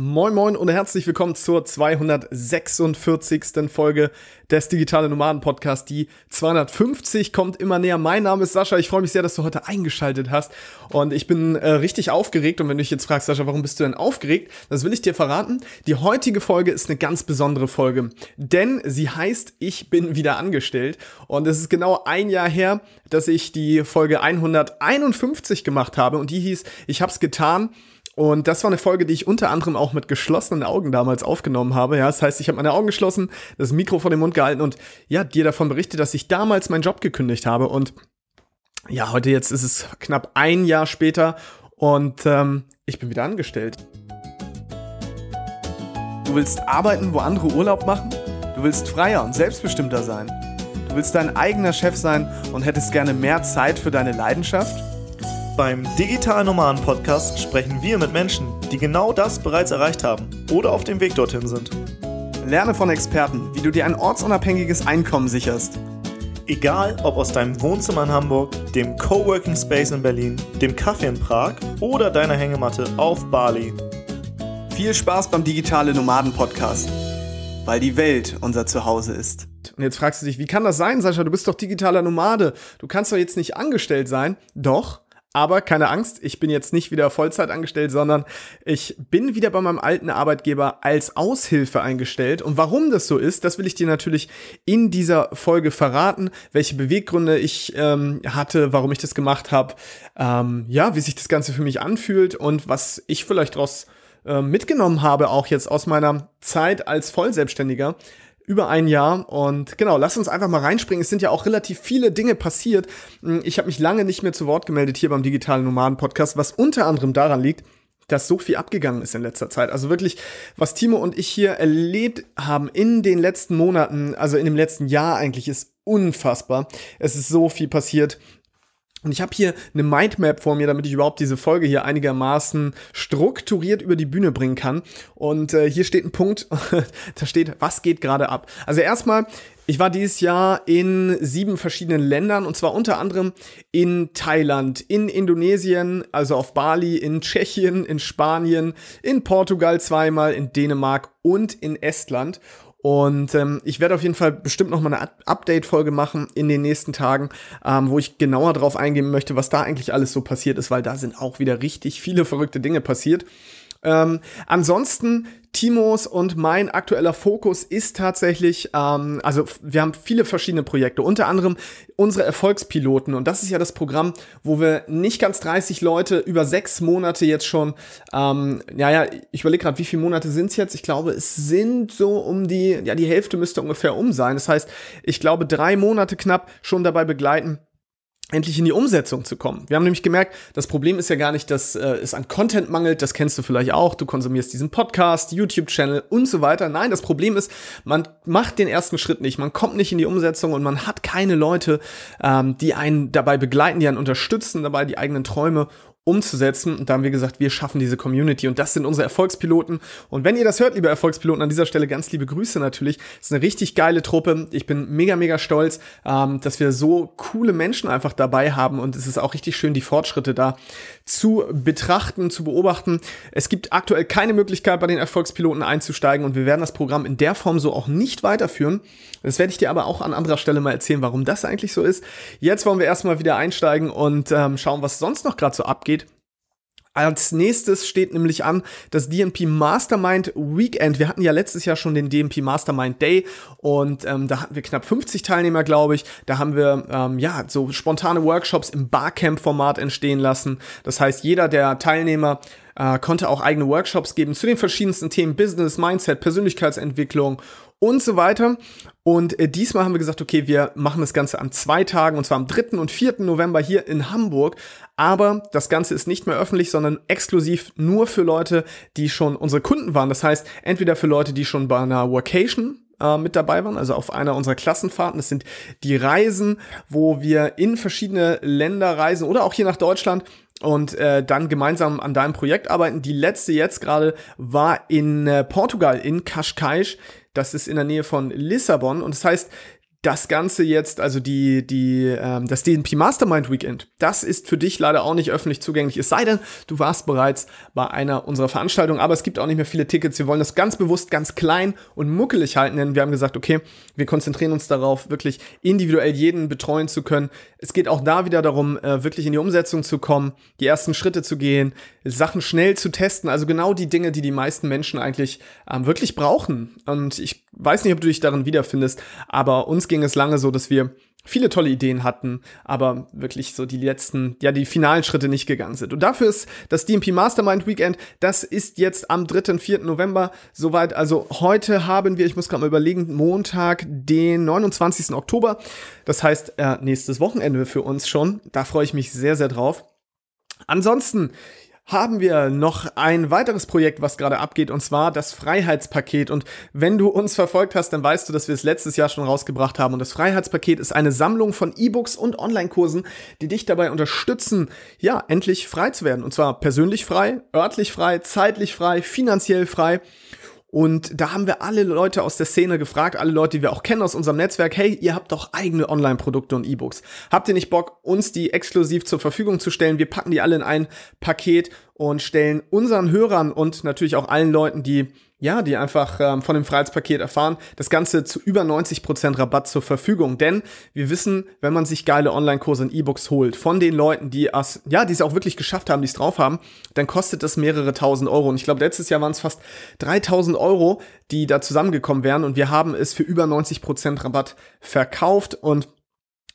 Moin Moin und herzlich willkommen zur 246. Folge des Digitale Nomaden Podcast. Die 250 kommt immer näher. Mein Name ist Sascha. Ich freue mich sehr, dass du heute eingeschaltet hast. Und ich bin äh, richtig aufgeregt. Und wenn du dich jetzt fragst, Sascha, warum bist du denn aufgeregt? Das will ich dir verraten. Die heutige Folge ist eine ganz besondere Folge. Denn sie heißt Ich bin wieder angestellt. Und es ist genau ein Jahr her, dass ich die Folge 151 gemacht habe. Und die hieß Ich hab's getan. Und das war eine Folge, die ich unter anderem auch mit geschlossenen Augen damals aufgenommen habe. Ja, das heißt, ich habe meine Augen geschlossen, das Mikro vor den Mund gehalten und ja, dir davon berichtet, dass ich damals meinen Job gekündigt habe. Und ja, heute jetzt ist es knapp ein Jahr später und ähm, ich bin wieder angestellt. Du willst arbeiten, wo andere Urlaub machen? Du willst freier und selbstbestimmter sein? Du willst dein eigener Chef sein und hättest gerne mehr Zeit für deine Leidenschaft? Beim Digital Nomaden Podcast sprechen wir mit Menschen, die genau das bereits erreicht haben oder auf dem Weg dorthin sind. Lerne von Experten, wie du dir ein ortsunabhängiges Einkommen sicherst. Egal ob aus deinem Wohnzimmer in Hamburg, dem Coworking Space in Berlin, dem Kaffee in Prag oder deiner Hängematte auf Bali. Viel Spaß beim Digitale Nomaden Podcast, weil die Welt unser Zuhause ist. Und jetzt fragst du dich, wie kann das sein, Sascha? Du bist doch digitaler Nomade. Du kannst doch jetzt nicht angestellt sein. Doch, aber keine Angst, ich bin jetzt nicht wieder Vollzeit angestellt, sondern ich bin wieder bei meinem alten Arbeitgeber als Aushilfe eingestellt. Und warum das so ist, das will ich dir natürlich in dieser Folge verraten, welche Beweggründe ich ähm, hatte, warum ich das gemacht habe, ähm, ja, wie sich das Ganze für mich anfühlt und was ich vielleicht daraus äh, mitgenommen habe, auch jetzt aus meiner Zeit als Vollselbstständiger über ein Jahr. Und genau, lass uns einfach mal reinspringen. Es sind ja auch relativ viele Dinge passiert. Hm, ich habe mich lange nicht mehr zu Wort gemeldet hier beim Digitalen Nomaden Podcast, was unter anderem daran liegt, dass so viel abgegangen ist in letzter Zeit. Also wirklich, was Timo und ich hier erlebt haben in den letzten Monaten, also in dem letzten Jahr eigentlich, ist unfassbar. Es ist so viel passiert. Und ich habe hier eine Mindmap vor mir, damit ich überhaupt diese Folge hier einigermaßen strukturiert über die Bühne bringen kann. Und äh, hier steht ein Punkt, da steht, was geht gerade ab. Also erstmal, ich war dieses Jahr in sieben verschiedenen Ländern und zwar unter anderem in Thailand, in Indonesien, also auf Bali, in Tschechien, in Spanien, in Portugal zweimal, in Dänemark und in Estland. Und ähm, ich werde auf jeden Fall bestimmt noch mal eine Update-Folge machen in den nächsten Tagen, ähm, wo ich genauer drauf eingehen möchte, was da eigentlich alles so passiert ist, weil da sind auch wieder richtig viele verrückte Dinge passiert. Ähm, ansonsten, Timos und mein aktueller Fokus ist tatsächlich, ähm, also wir haben viele verschiedene Projekte, unter anderem unsere Erfolgspiloten. Und das ist ja das Programm, wo wir nicht ganz 30 Leute über sechs Monate jetzt schon, ähm, ja, ja, ich überlege gerade, wie viele Monate sind es jetzt? Ich glaube, es sind so um die, ja, die Hälfte müsste ungefähr um sein. Das heißt, ich glaube, drei Monate knapp schon dabei begleiten, endlich in die Umsetzung zu kommen. Wir haben nämlich gemerkt, das Problem ist ja gar nicht, dass äh, es an Content mangelt, das kennst du vielleicht auch, du konsumierst diesen Podcast, YouTube-Channel und so weiter. Nein, das Problem ist, man macht den ersten Schritt nicht, man kommt nicht in die Umsetzung und man hat keine Leute, ähm, die einen dabei begleiten, die einen unterstützen, dabei die eigenen Träume umzusetzen. Und da haben wir gesagt, wir schaffen diese Community und das sind unsere Erfolgspiloten. Und wenn ihr das hört, liebe Erfolgspiloten, an dieser Stelle ganz liebe Grüße natürlich. Das ist eine richtig geile Truppe. Ich bin mega, mega stolz, ähm, dass wir so coole Menschen einfach dabei haben und es ist auch richtig schön, die Fortschritte da zu betrachten, zu beobachten. Es gibt aktuell keine Möglichkeit, bei den Erfolgspiloten einzusteigen und wir werden das Programm in der Form so auch nicht weiterführen. Das werde ich dir aber auch an anderer Stelle mal erzählen, warum das eigentlich so ist. Jetzt wollen wir erstmal wieder einsteigen und ähm, schauen, was sonst noch gerade so abgeht. Als nächstes steht nämlich an das DMP Mastermind Weekend. Wir hatten ja letztes Jahr schon den DMP Mastermind Day und ähm, da hatten wir knapp 50 Teilnehmer, glaube ich. Da haben wir ähm, ja so spontane Workshops im Barcamp-Format entstehen lassen. Das heißt, jeder der Teilnehmer äh, konnte auch eigene Workshops geben zu den verschiedensten Themen Business, Mindset, Persönlichkeitsentwicklung und so weiter. Und äh, diesmal haben wir gesagt, okay, wir machen das Ganze an zwei Tagen, und zwar am 3. und 4. November hier in Hamburg. Aber das Ganze ist nicht mehr öffentlich, sondern exklusiv nur für Leute, die schon unsere Kunden waren. Das heißt, entweder für Leute, die schon bei einer Workation äh, mit dabei waren, also auf einer unserer Klassenfahrten. Das sind die Reisen, wo wir in verschiedene Länder reisen oder auch hier nach Deutschland und äh, dann gemeinsam an deinem Projekt arbeiten. Die letzte jetzt gerade war in äh, Portugal, in Cascais. Das ist in der Nähe von Lissabon. Und das heißt, das Ganze jetzt, also die, die, ähm, das DNP Mastermind Weekend, das ist für dich leider auch nicht öffentlich zugänglich. Es sei denn, du warst bereits bei einer unserer Veranstaltungen, aber es gibt auch nicht mehr viele Tickets. Wir wollen das ganz bewusst ganz klein und muckelig halten, denn wir haben gesagt, okay, wir konzentrieren uns darauf, wirklich individuell jeden betreuen zu können. Es geht auch da wieder darum, äh, wirklich in die Umsetzung zu kommen, die ersten Schritte zu gehen, Sachen schnell zu testen, also genau die Dinge, die die meisten Menschen eigentlich ähm, wirklich brauchen. Und ich weiß nicht, ob du dich darin wiederfindest, aber uns ging es lange so, dass wir viele tolle Ideen hatten, aber wirklich so die letzten, ja, die finalen Schritte nicht gegangen sind. Und dafür ist das DMP Mastermind Weekend, das ist jetzt am 3. und 4. November soweit. Also heute haben wir, ich muss gerade mal überlegen, Montag, den 29. Oktober. Das heißt, äh, nächstes Wochenende für uns schon. Da freue ich mich sehr, sehr drauf. Ansonsten, haben wir noch ein weiteres Projekt, was gerade abgeht, und zwar das Freiheitspaket. Und wenn du uns verfolgt hast, dann weißt du, dass wir es letztes Jahr schon rausgebracht haben. Und das Freiheitspaket ist eine Sammlung von E-Books und Online-Kursen, die dich dabei unterstützen, ja, endlich frei zu werden. Und zwar persönlich frei, örtlich frei, zeitlich frei, finanziell frei. Und da haben wir alle Leute aus der Szene gefragt, alle Leute, die wir auch kennen aus unserem Netzwerk, hey, ihr habt doch eigene Online-Produkte und E-Books. Habt ihr nicht Bock, uns die exklusiv zur Verfügung zu stellen? Wir packen die alle in ein Paket und stellen unseren Hörern und natürlich auch allen Leuten, die ja, die einfach ähm, von dem Freiheitspaket erfahren, das Ganze zu über 90% Rabatt zur Verfügung. Denn wir wissen, wenn man sich geile Online-Kurse und E-Books holt von den Leuten, die es, ja, die es auch wirklich geschafft haben, die es drauf haben, dann kostet das mehrere tausend Euro. Und ich glaube, letztes Jahr waren es fast 3000 Euro, die da zusammengekommen wären. Und wir haben es für über 90% Rabatt verkauft und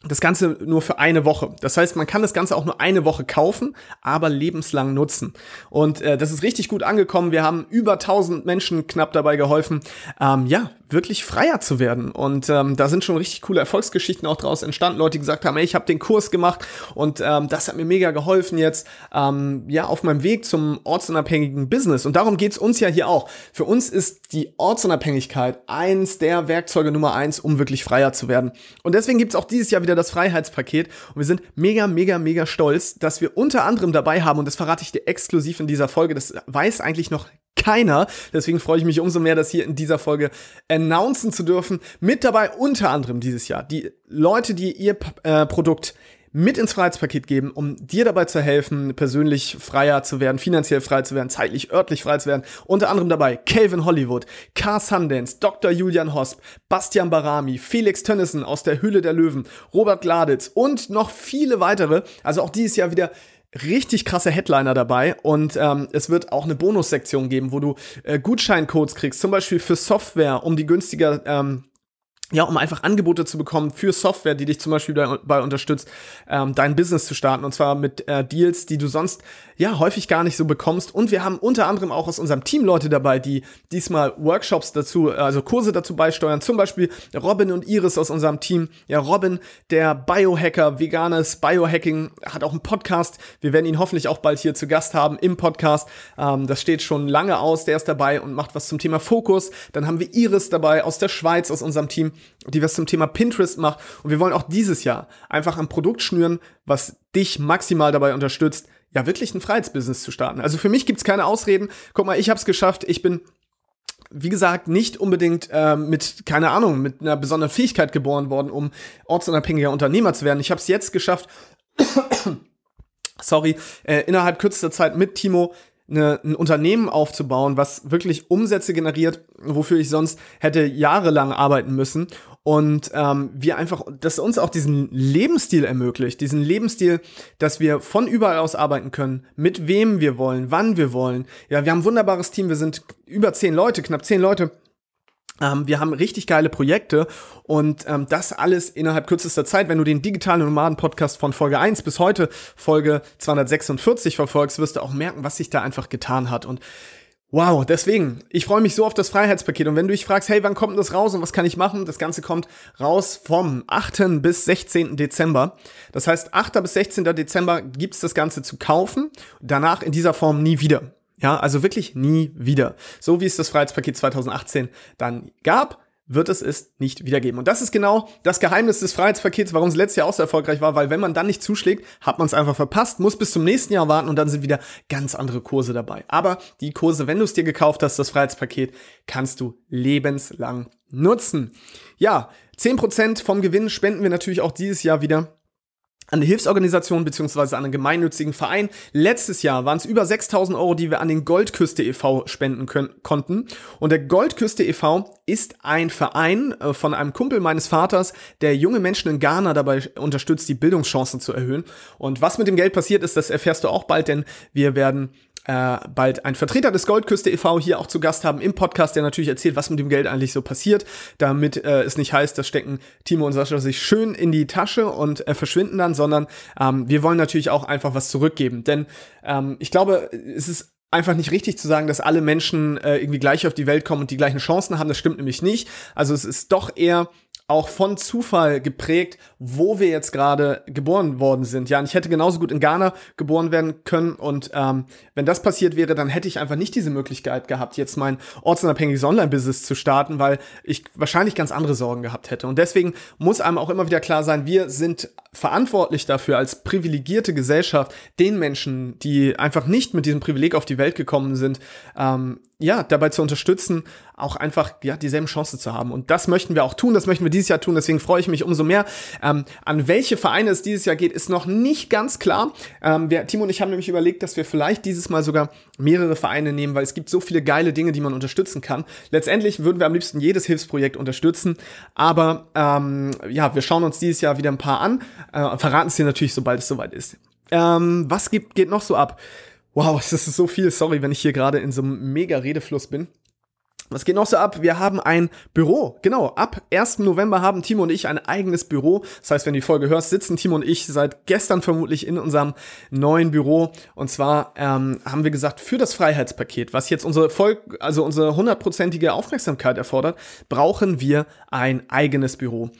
das Ganze nur für eine Woche. Das heißt, man kann das Ganze auch nur eine Woche kaufen, aber lebenslang nutzen. Und äh, das ist richtig gut angekommen. Wir haben über 1000 Menschen knapp dabei geholfen, ähm, ja, wirklich freier zu werden. Und ähm, da sind schon richtig coole Erfolgsgeschichten auch draus entstanden. Leute, die gesagt haben, ey, ich habe den Kurs gemacht und ähm, das hat mir mega geholfen jetzt, ähm, ja, auf meinem Weg zum ortsunabhängigen Business. Und darum geht's uns ja hier auch. Für uns ist die Ortsunabhängigkeit eins der Werkzeuge Nummer eins, um wirklich freier zu werden. Und deswegen gibt's auch dieses Jahr wieder das Freiheitspaket. Und wir sind mega, mega, mega stolz, dass wir unter anderem dabei haben, und das verrate ich dir exklusiv in dieser Folge, das weiß eigentlich noch keiner. Deswegen freue ich mich umso mehr, das hier in dieser Folge announcen zu dürfen. Mit dabei unter anderem dieses Jahr die Leute, die ihr äh, Produkt mit ins Freiheitspaket geben, um dir dabei zu helfen, persönlich freier zu werden, finanziell frei zu werden, zeitlich, örtlich frei zu werden. Unter anderem dabei Calvin Hollywood, Car Sundance, Dr. Julian Hosp, Bastian Barami, Felix Tönnissen aus der Hülle der Löwen, Robert Gladitz und noch viele weitere. Also auch dieses Jahr wieder richtig krasse Headliner dabei und ähm, es wird auch eine Bonussektion geben, wo du äh, Gutscheincodes kriegst, zum Beispiel für Software, um die günstiger ähm, ja, um einfach Angebote zu bekommen für Software, die dich zum Beispiel dabei unterstützt, ähm, dein Business zu starten. Und zwar mit äh, Deals, die du sonst ja häufig gar nicht so bekommst. Und wir haben unter anderem auch aus unserem Team Leute dabei, die diesmal Workshops dazu, also Kurse dazu beisteuern. Zum Beispiel Robin und Iris aus unserem Team. Ja, Robin, der Biohacker, veganes Biohacking, hat auch einen Podcast. Wir werden ihn hoffentlich auch bald hier zu Gast haben im Podcast. Ähm, das steht schon lange aus. Der ist dabei und macht was zum Thema Fokus. Dann haben wir Iris dabei aus der Schweiz, aus unserem Team die was zum Thema Pinterest macht. Und wir wollen auch dieses Jahr einfach ein Produkt schnüren, was dich maximal dabei unterstützt, ja wirklich ein Freiheitsbusiness zu starten. Also für mich gibt's keine Ausreden. Guck mal, ich habe es geschafft. Ich bin wie gesagt, nicht unbedingt äh, mit, keine Ahnung, mit einer besonderen Fähigkeit geboren worden, um ortsunabhängiger Unternehmer zu werden. Ich habe es jetzt geschafft, sorry, äh, innerhalb kürzester Zeit mit Timo eine, ein Unternehmen aufzubauen, was wirklich Umsätze generiert, wofür ich sonst hätte jahrelang arbeiten müssen. Und ähm, wir einfach, dass uns auch diesen Lebensstil ermöglicht, diesen Lebensstil, dass wir von überall aus arbeiten können, mit wem wir wollen, wann wir wollen. Ja, wir haben ein wunderbares Team, wir sind über zehn Leute, knapp zehn Leute ähm, wir haben richtig geile Projekte und ähm, das alles innerhalb kürzester Zeit. Wenn du den digitalen Nomaden-Podcast von Folge 1 bis heute, Folge 246 verfolgst, wirst du auch merken, was sich da einfach getan hat. Und Wow, deswegen, ich freue mich so auf das Freiheitspaket. Und wenn du dich fragst, hey, wann kommt das raus und was kann ich machen? Das Ganze kommt raus vom 8. bis 16. Dezember. Das heißt, 8. bis 16. Dezember gibt's das Ganze zu kaufen, danach in dieser Form nie wieder. Ja, also wirklich nie wieder. So wie es das Freiheitspaket 2018 dann gab, wird es es nicht wiedergeben. Und das ist genau das Geheimnis des Freiheitspakets, warum es letztes Jahr auch so erfolgreich war, weil wenn man dann nicht zuschlägt, hat man es einfach verpasst, muss bis zum nächsten Jahr warten und dann sind wieder ganz andere Kurse dabei. Aber die Kurse, wenn du es dir gekauft hast, das Freiheitspaket, kannst du lebenslang nutzen. Ja, 10% vom Gewinn spenden wir natürlich auch dieses Jahr wieder an eine Hilfsorganisation beziehungsweise an einen gemeinnützigen Verein. Letztes Jahr waren es über 6000 Euro, die wir an den Goldküste e.V. spenden können, konnten. Und der Goldküste e.V. ist ein Verein äh, von einem Kumpel meines Vaters, der junge Menschen in Ghana dabei unterstützt, die Bildungschancen zu erhöhen. Und was mit dem Geld passiert ist, das erfährst du auch bald, denn wir werden äh, bald ein Vertreter des Goldküste e.V. hier auch zu Gast haben im Podcast, der natürlich erzählt, was mit dem Geld eigentlich so passiert, damit äh, es nicht heißt, das stecken Timo und Sascha sich schön in die Tasche und äh, verschwinden dann, sondern ähm, wir wollen natürlich auch einfach was zurückgeben. Denn ähm, ich glaube, es ist einfach nicht richtig zu sagen, dass alle Menschen äh, irgendwie gleich auf die Welt kommen und die gleichen Chancen haben. Das stimmt nämlich nicht. Also es ist doch eher auch von Zufall geprägt, wo wir jetzt gerade geboren worden sind. Ja, und ich hätte genauso gut in Ghana geboren werden können. Und ähm, wenn das passiert wäre, dann hätte ich einfach nicht diese Möglichkeit gehabt, jetzt mein ortsunabhängiges Online-Business zu starten, weil ich wahrscheinlich ganz andere Sorgen gehabt hätte. Und deswegen muss einem auch immer wieder klar sein, wir sind verantwortlich dafür, als privilegierte Gesellschaft, den Menschen, die einfach nicht mit diesem Privileg auf die Welt gekommen sind, ähm, ja, dabei zu unterstützen, auch einfach ja dieselben Chancen zu haben. Und das möchten wir auch tun, das möchten wir dieses Jahr tun. Deswegen freue ich mich umso mehr. Ähm, an welche Vereine es dieses Jahr geht, ist noch nicht ganz klar. Ähm, wir, Timo und ich haben nämlich überlegt, dass wir vielleicht dieses Mal sogar mehrere Vereine nehmen, weil es gibt so viele geile Dinge, die man unterstützen kann. Letztendlich würden wir am liebsten jedes Hilfsprojekt unterstützen, aber ähm, ja, wir schauen uns dieses Jahr wieder ein paar an, äh, verraten es dir natürlich, sobald es soweit ist. Ähm, was gibt, geht noch so ab? Wow, das ist so viel. Sorry, wenn ich hier gerade in so einem mega Redefluss bin. Was geht noch so ab? Wir haben ein Büro. Genau, ab 1. November haben Timo und ich ein eigenes Büro. Das heißt, wenn du die Folge hörst, sitzen Timo und ich seit gestern vermutlich in unserem neuen Büro. Und zwar ähm, haben wir gesagt, für das Freiheitspaket, was jetzt unsere Volk, also unsere hundertprozentige Aufmerksamkeit erfordert, brauchen wir ein eigenes Büro.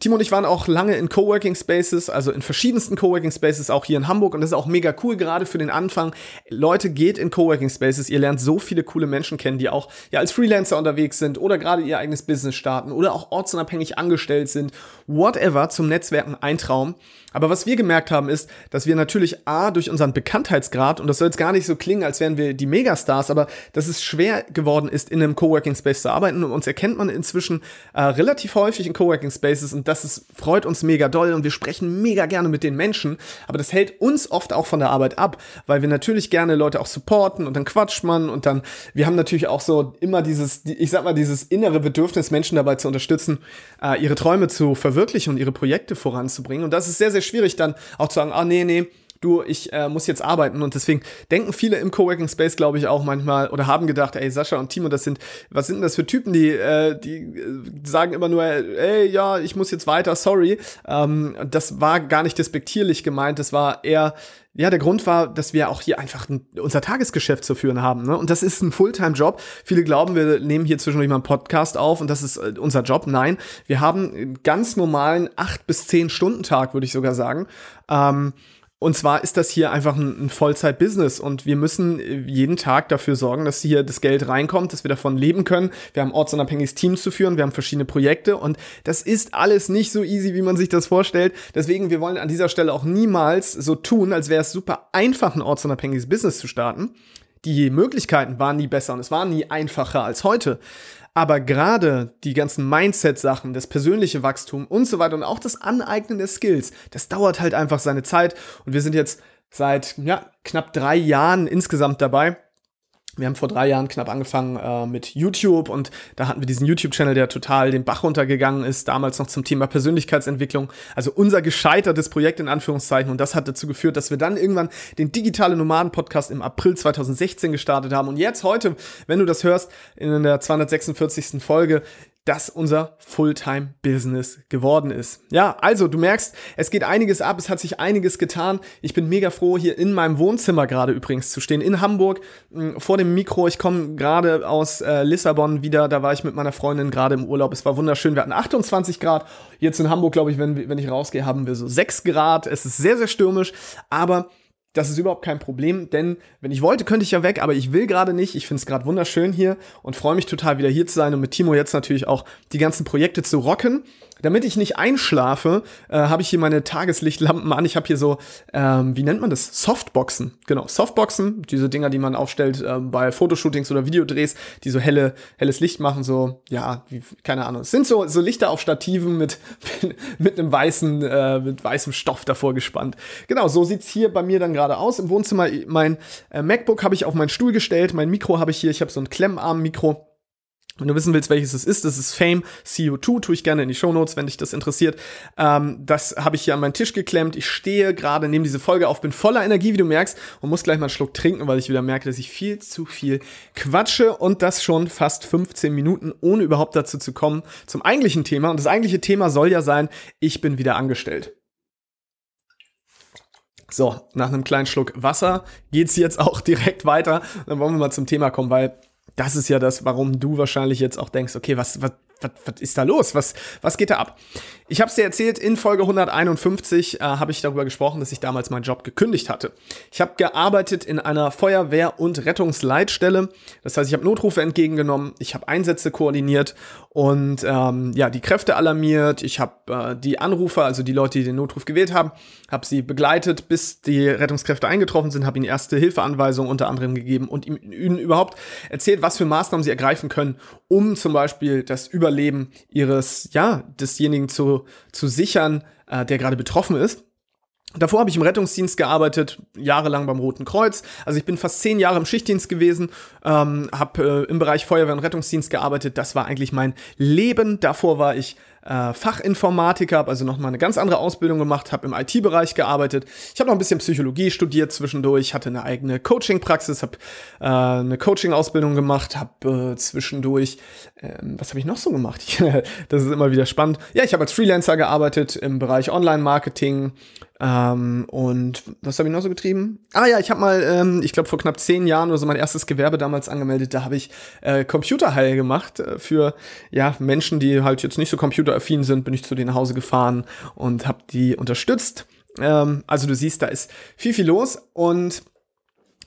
Timo und ich waren auch lange in Coworking Spaces, also in verschiedensten Coworking Spaces, auch hier in Hamburg. Und das ist auch mega cool, gerade für den Anfang. Leute, geht in Coworking Spaces. Ihr lernt so viele coole Menschen kennen, die auch ja als Freelancer unterwegs sind oder gerade ihr eigenes Business starten oder auch ortsunabhängig angestellt sind. Whatever, zum Netzwerken ein Traum. Aber was wir gemerkt haben, ist, dass wir natürlich A, durch unseren Bekanntheitsgrad, und das soll jetzt gar nicht so klingen, als wären wir die Megastars, aber dass es schwer geworden ist, in einem Coworking Space zu arbeiten. Und uns erkennt man inzwischen äh, relativ häufig in Coworking Spaces und das ist, freut uns mega doll und wir sprechen mega gerne mit den Menschen. Aber das hält uns oft auch von der Arbeit ab, weil wir natürlich gerne Leute auch supporten und dann quatscht man und dann, wir haben natürlich auch so immer dieses, ich sag mal, dieses innere Bedürfnis, Menschen dabei zu unterstützen, äh, ihre Träume zu verwirklichen und ihre Projekte voranzubringen. Und das ist sehr, sehr schwierig dann auch zu sagen, ah nee, nee, du, ich äh, muss jetzt arbeiten. Und deswegen denken viele im Coworking Space, glaube ich, auch manchmal oder haben gedacht, ey, Sascha und Timo, das sind, was sind denn das für Typen, die, äh, die äh, sagen immer nur, ey, ja, ich muss jetzt weiter, sorry. Ähm, das war gar nicht despektierlich gemeint, das war eher, ja, der Grund war, dass wir auch hier einfach ein, unser Tagesgeschäft zu führen haben. Ne? Und das ist ein Fulltime-Job. Viele glauben, wir nehmen hier zwischendurch mal einen Podcast auf und das ist äh, unser Job. Nein, wir haben einen ganz normalen acht bis zehn Stunden Tag, würde ich sogar sagen. Ähm, und zwar ist das hier einfach ein, ein Vollzeit-Business und wir müssen äh, jeden Tag dafür sorgen, dass hier das Geld reinkommt, dass wir davon leben können. Wir haben ortsunabhängiges Team zu führen, wir haben verschiedene Projekte und das ist alles nicht so easy, wie man sich das vorstellt. Deswegen, wir wollen an dieser Stelle auch niemals so tun, als wäre es super einfach, ein ortsunabhängiges Business zu starten. Die Möglichkeiten waren nie besser und es war nie einfacher als heute. Aber gerade die ganzen Mindset-Sachen, das persönliche Wachstum und so weiter und auch das Aneignen der Skills, das dauert halt einfach seine Zeit. Und wir sind jetzt seit ja, knapp drei Jahren insgesamt dabei. Wir haben vor drei Jahren knapp angefangen äh, mit YouTube und da hatten wir diesen YouTube-Channel, der total den Bach runtergegangen ist, damals noch zum Thema Persönlichkeitsentwicklung. Also unser gescheitertes Projekt in Anführungszeichen und das hat dazu geführt, dass wir dann irgendwann den Digitale Nomaden-Podcast im April 2016 gestartet haben. Und jetzt heute, wenn du das hörst, in der 246. Folge, das unser Fulltime-Business geworden ist. Ja, also du merkst, es geht einiges ab, es hat sich einiges getan. Ich bin mega froh, hier in meinem Wohnzimmer gerade übrigens zu stehen, in Hamburg, vor dem Mikro. Ich komme gerade aus äh, Lissabon wieder, da war ich mit meiner Freundin gerade im Urlaub. Es war wunderschön, wir hatten 28 Grad. Jetzt in Hamburg, glaube ich, wenn, wenn ich rausgehe, haben wir so 6 Grad. Es ist sehr, sehr stürmisch, aber Das ist überhaupt kein Problem, denn wenn ich wollte, könnte ich ja weg, aber ich will gerade nicht. Ich finde es gerade wunderschön hier und freue mich total wieder hier zu sein und mit Timo jetzt natürlich auch die ganzen Projekte zu rocken. Damit ich nicht einschlafe, äh, habe ich hier meine Tageslichtlampen an. Ich habe hier so, ähm, wie nennt man das? Softboxen. Genau, Softboxen, diese Dinger, die man aufstellt äh, bei Fotoshootings oder Videodrehs, die so helle, helles Licht machen, so, ja, wie, keine Ahnung. Es sind so, so Lichter auf Stativen mit, mit einem weißen, äh, mit weißem Stoff davor gespannt. Genau, so sieht's hier bei mir dann gerade aus. Im Wohnzimmer, mein äh, MacBook habe ich auf meinen Stuhl gestellt, mein Mikro habe ich hier, ich habe so ein Klemmarm-Mikro wenn du wissen willst, welches es ist, das ist Fame CO2, tue ich gerne in die Show Notes, wenn dich das interessiert. Ähm, das habe ich hier an meinen Tisch geklemmt. Ich stehe gerade, nehme diese Folge auf, bin voller Energie, wie du merkst, und muss gleich mal einen Schluck trinken, weil ich wieder merke, dass ich viel zu viel quatsche und das schon fast 15 Minuten, ohne überhaupt dazu zu kommen zum eigentlichen Thema. Und das eigentliche Thema soll ja sein, ich bin wieder angestellt. So, nach einem kleinen Schluck Wasser geht's jetzt auch direkt weiter. Dann wollen wir mal zum Thema kommen, weil das ist ja das, warum du wahrscheinlich jetzt auch denkst, okay, was, was, was, was ist da los? Was, was geht da ab? Ich habe es dir erzählt, in Folge 151 äh, habe ich darüber gesprochen, dass ich damals meinen Job gekündigt hatte. Ich habe gearbeitet in einer Feuerwehr- und Rettungsleitstelle. Das heißt, ich habe Notrufe entgegengenommen, ich habe Einsätze koordiniert und ähm, ja, die Kräfte alarmiert. Ich habe äh, die Anrufer, also die Leute, die den Notruf gewählt haben, habe sie begleitet, bis die Rettungskräfte eingetroffen sind, habe ihnen erste Hilfeanweisungen unter anderem gegeben und ihnen überhaupt erzählt, was für Maßnahmen sie ergreifen können, um zum Beispiel das Überleben ihres, ja, desjenigen zu, zu sichern, äh, der gerade betroffen ist. Davor habe ich im Rettungsdienst gearbeitet, jahrelang beim Roten Kreuz. Also ich bin fast zehn Jahre im Schichtdienst gewesen, ähm, habe äh, im Bereich Feuerwehr und Rettungsdienst gearbeitet. Das war eigentlich mein Leben. Davor war ich äh, Fachinformatiker, habe also nochmal eine ganz andere Ausbildung gemacht, habe im IT-Bereich gearbeitet. Ich habe noch ein bisschen Psychologie studiert zwischendurch, hatte eine eigene Coaching-Praxis, habe äh, eine Coaching-Ausbildung gemacht, habe äh, zwischendurch, ähm, was habe ich noch so gemacht? das ist immer wieder spannend. Ja, ich habe als Freelancer gearbeitet im Bereich Online-Marketing, ähm, und was habe ich noch so getrieben? Ah ja, ich habe mal, ähm, ich glaube vor knapp zehn Jahren oder so mein erstes Gewerbe damals angemeldet. Da habe ich äh, Computerheil gemacht äh, für ja Menschen, die halt jetzt nicht so computeraffin sind. Bin ich zu denen nach Hause gefahren und habe die unterstützt. Ähm, also du siehst, da ist viel viel los und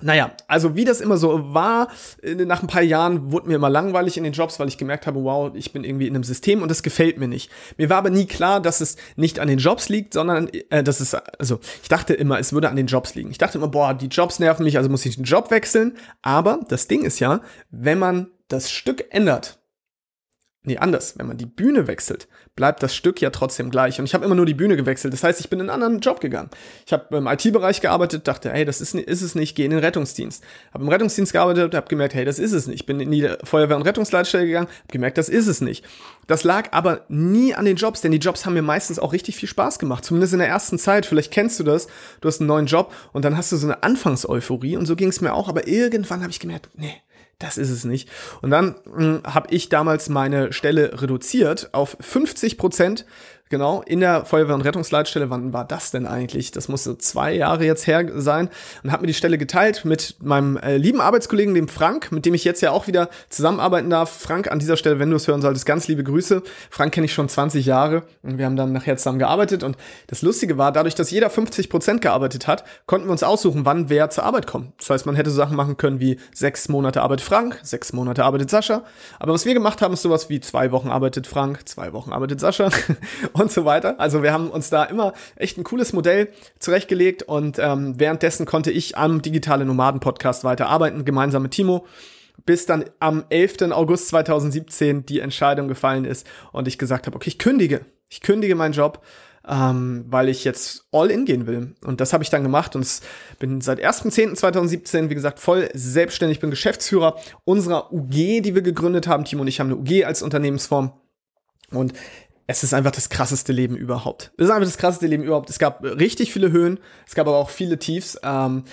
naja, also wie das immer so war, nach ein paar Jahren wurde mir immer langweilig in den Jobs, weil ich gemerkt habe, wow, ich bin irgendwie in einem System und das gefällt mir nicht. Mir war aber nie klar, dass es nicht an den Jobs liegt, sondern äh, dass es, also ich dachte immer, es würde an den Jobs liegen. Ich dachte immer, boah, die Jobs nerven mich, also muss ich den Job wechseln. Aber das Ding ist ja, wenn man das Stück ändert, Nee, anders. Wenn man die Bühne wechselt, bleibt das Stück ja trotzdem gleich. Und ich habe immer nur die Bühne gewechselt. Das heißt, ich bin in einen anderen Job gegangen. Ich habe im IT-Bereich gearbeitet, dachte, hey, das ist, ist es nicht, gehe in den Rettungsdienst. Habe im Rettungsdienst gearbeitet, habe gemerkt, hey, das ist es nicht. Bin in die Feuerwehr- und Rettungsleitstelle gegangen, habe gemerkt, das ist es nicht. Das lag aber nie an den Jobs, denn die Jobs haben mir meistens auch richtig viel Spaß gemacht. Zumindest in der ersten Zeit. Vielleicht kennst du das. Du hast einen neuen Job und dann hast du so eine Anfangseuphorie und so ging es mir auch. Aber irgendwann habe ich gemerkt, nee, das ist es nicht. Und dann hm, habe ich damals meine Stelle reduziert auf 50 Prozent genau, in der Feuerwehr- und Rettungsleitstelle. Wann war das denn eigentlich? Das muss so zwei Jahre jetzt her sein. Und habe mir die Stelle geteilt mit meinem äh, lieben Arbeitskollegen, dem Frank, mit dem ich jetzt ja auch wieder zusammenarbeiten darf. Frank, an dieser Stelle, wenn du es hören solltest, ganz liebe Grüße. Frank kenne ich schon 20 Jahre und wir haben dann nachher zusammen gearbeitet. Und das Lustige war, dadurch, dass jeder 50 Prozent gearbeitet hat, konnten wir uns aussuchen, wann wer zur Arbeit kommt. Das heißt, man hätte Sachen machen können wie sechs Monate arbeitet Frank, sechs Monate arbeitet Sascha. Aber was wir gemacht haben, ist sowas wie zwei Wochen arbeitet Frank, zwei Wochen arbeitet Sascha. und so weiter. Also wir haben uns da immer echt ein cooles Modell zurechtgelegt und ähm, währenddessen konnte ich am Digitale Nomaden Podcast weiterarbeiten, gemeinsam mit Timo bis dann am 11. August 2017 die Entscheidung gefallen ist und ich gesagt habe, okay, ich kündige. Ich kündige meinen Job, ähm, weil ich jetzt all in gehen will. Und das habe ich dann gemacht und bin seit 1.10.2017, wie gesagt, voll selbstständig, bin Geschäftsführer unserer UG, die wir gegründet haben. Timo und ich haben eine UG als Unternehmensform. Und es ist einfach das krasseste Leben überhaupt. Es ist einfach das krasseste Leben überhaupt. Es gab richtig viele Höhen, es gab aber auch viele Tiefs. Ähm,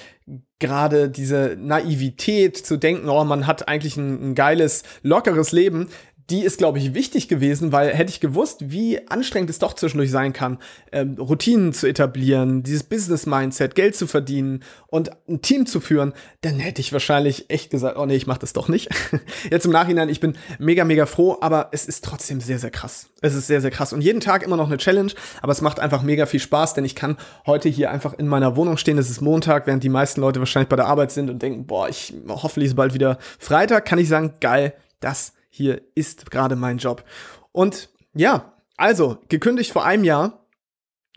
Gerade diese Naivität zu denken, oh, man hat eigentlich ein, ein geiles, lockeres Leben, die ist, glaube ich, wichtig gewesen, weil hätte ich gewusst, wie anstrengend es doch zwischendurch sein kann, ähm, Routinen zu etablieren, dieses Business-Mindset, Geld zu verdienen und ein Team zu führen, dann hätte ich wahrscheinlich echt gesagt, oh nee, ich mache das doch nicht. Jetzt im Nachhinein, ich bin mega, mega froh, aber es ist trotzdem sehr, sehr krass. Es ist sehr, sehr krass. Und jeden Tag immer noch eine Challenge, aber es macht einfach mega viel Spaß, denn ich kann heute hier einfach in meiner Wohnung stehen. Es ist Montag, während die meisten Leute wahrscheinlich bei der Arbeit sind und denken, boah, ich hoffentlich ist bald wieder Freitag, kann ich sagen, geil, das hier ist gerade mein Job. Und ja, also gekündigt vor einem Jahr,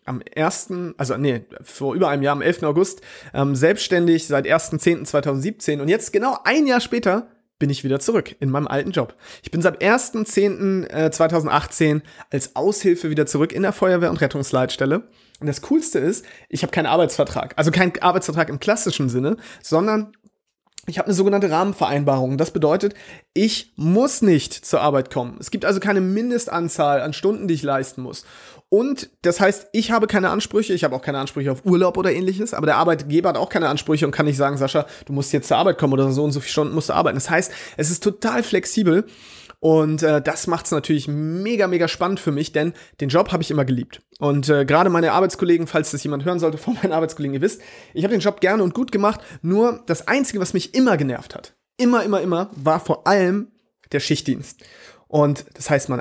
am 1., also nee, vor über einem Jahr, am 11. August, ähm, selbstständig seit 1.10.2017 und jetzt genau ein Jahr später bin ich wieder zurück in meinem alten Job. Ich bin seit 1.10.2018 als Aushilfe wieder zurück in der Feuerwehr- und Rettungsleitstelle. Und das Coolste ist, ich habe keinen Arbeitsvertrag. Also keinen Arbeitsvertrag im klassischen Sinne, sondern ich habe eine sogenannte Rahmenvereinbarung. Das bedeutet, ich muss nicht zur Arbeit kommen. Es gibt also keine Mindestanzahl an Stunden, die ich leisten muss. Und das heißt, ich habe keine Ansprüche, ich habe auch keine Ansprüche auf Urlaub oder ähnliches, aber der Arbeitgeber hat auch keine Ansprüche und kann nicht sagen, Sascha, du musst jetzt zur Arbeit kommen oder so und so viele Stunden musst du arbeiten. Das heißt, es ist total flexibel und äh, das macht es natürlich mega, mega spannend für mich, denn den Job habe ich immer geliebt. Und äh, gerade meine Arbeitskollegen, falls das jemand hören sollte von meinen Arbeitskollegen, ihr wisst, ich habe den Job gerne und gut gemacht. Nur das Einzige, was mich immer genervt hat, immer, immer, immer, war vor allem der Schichtdienst. Und das heißt, man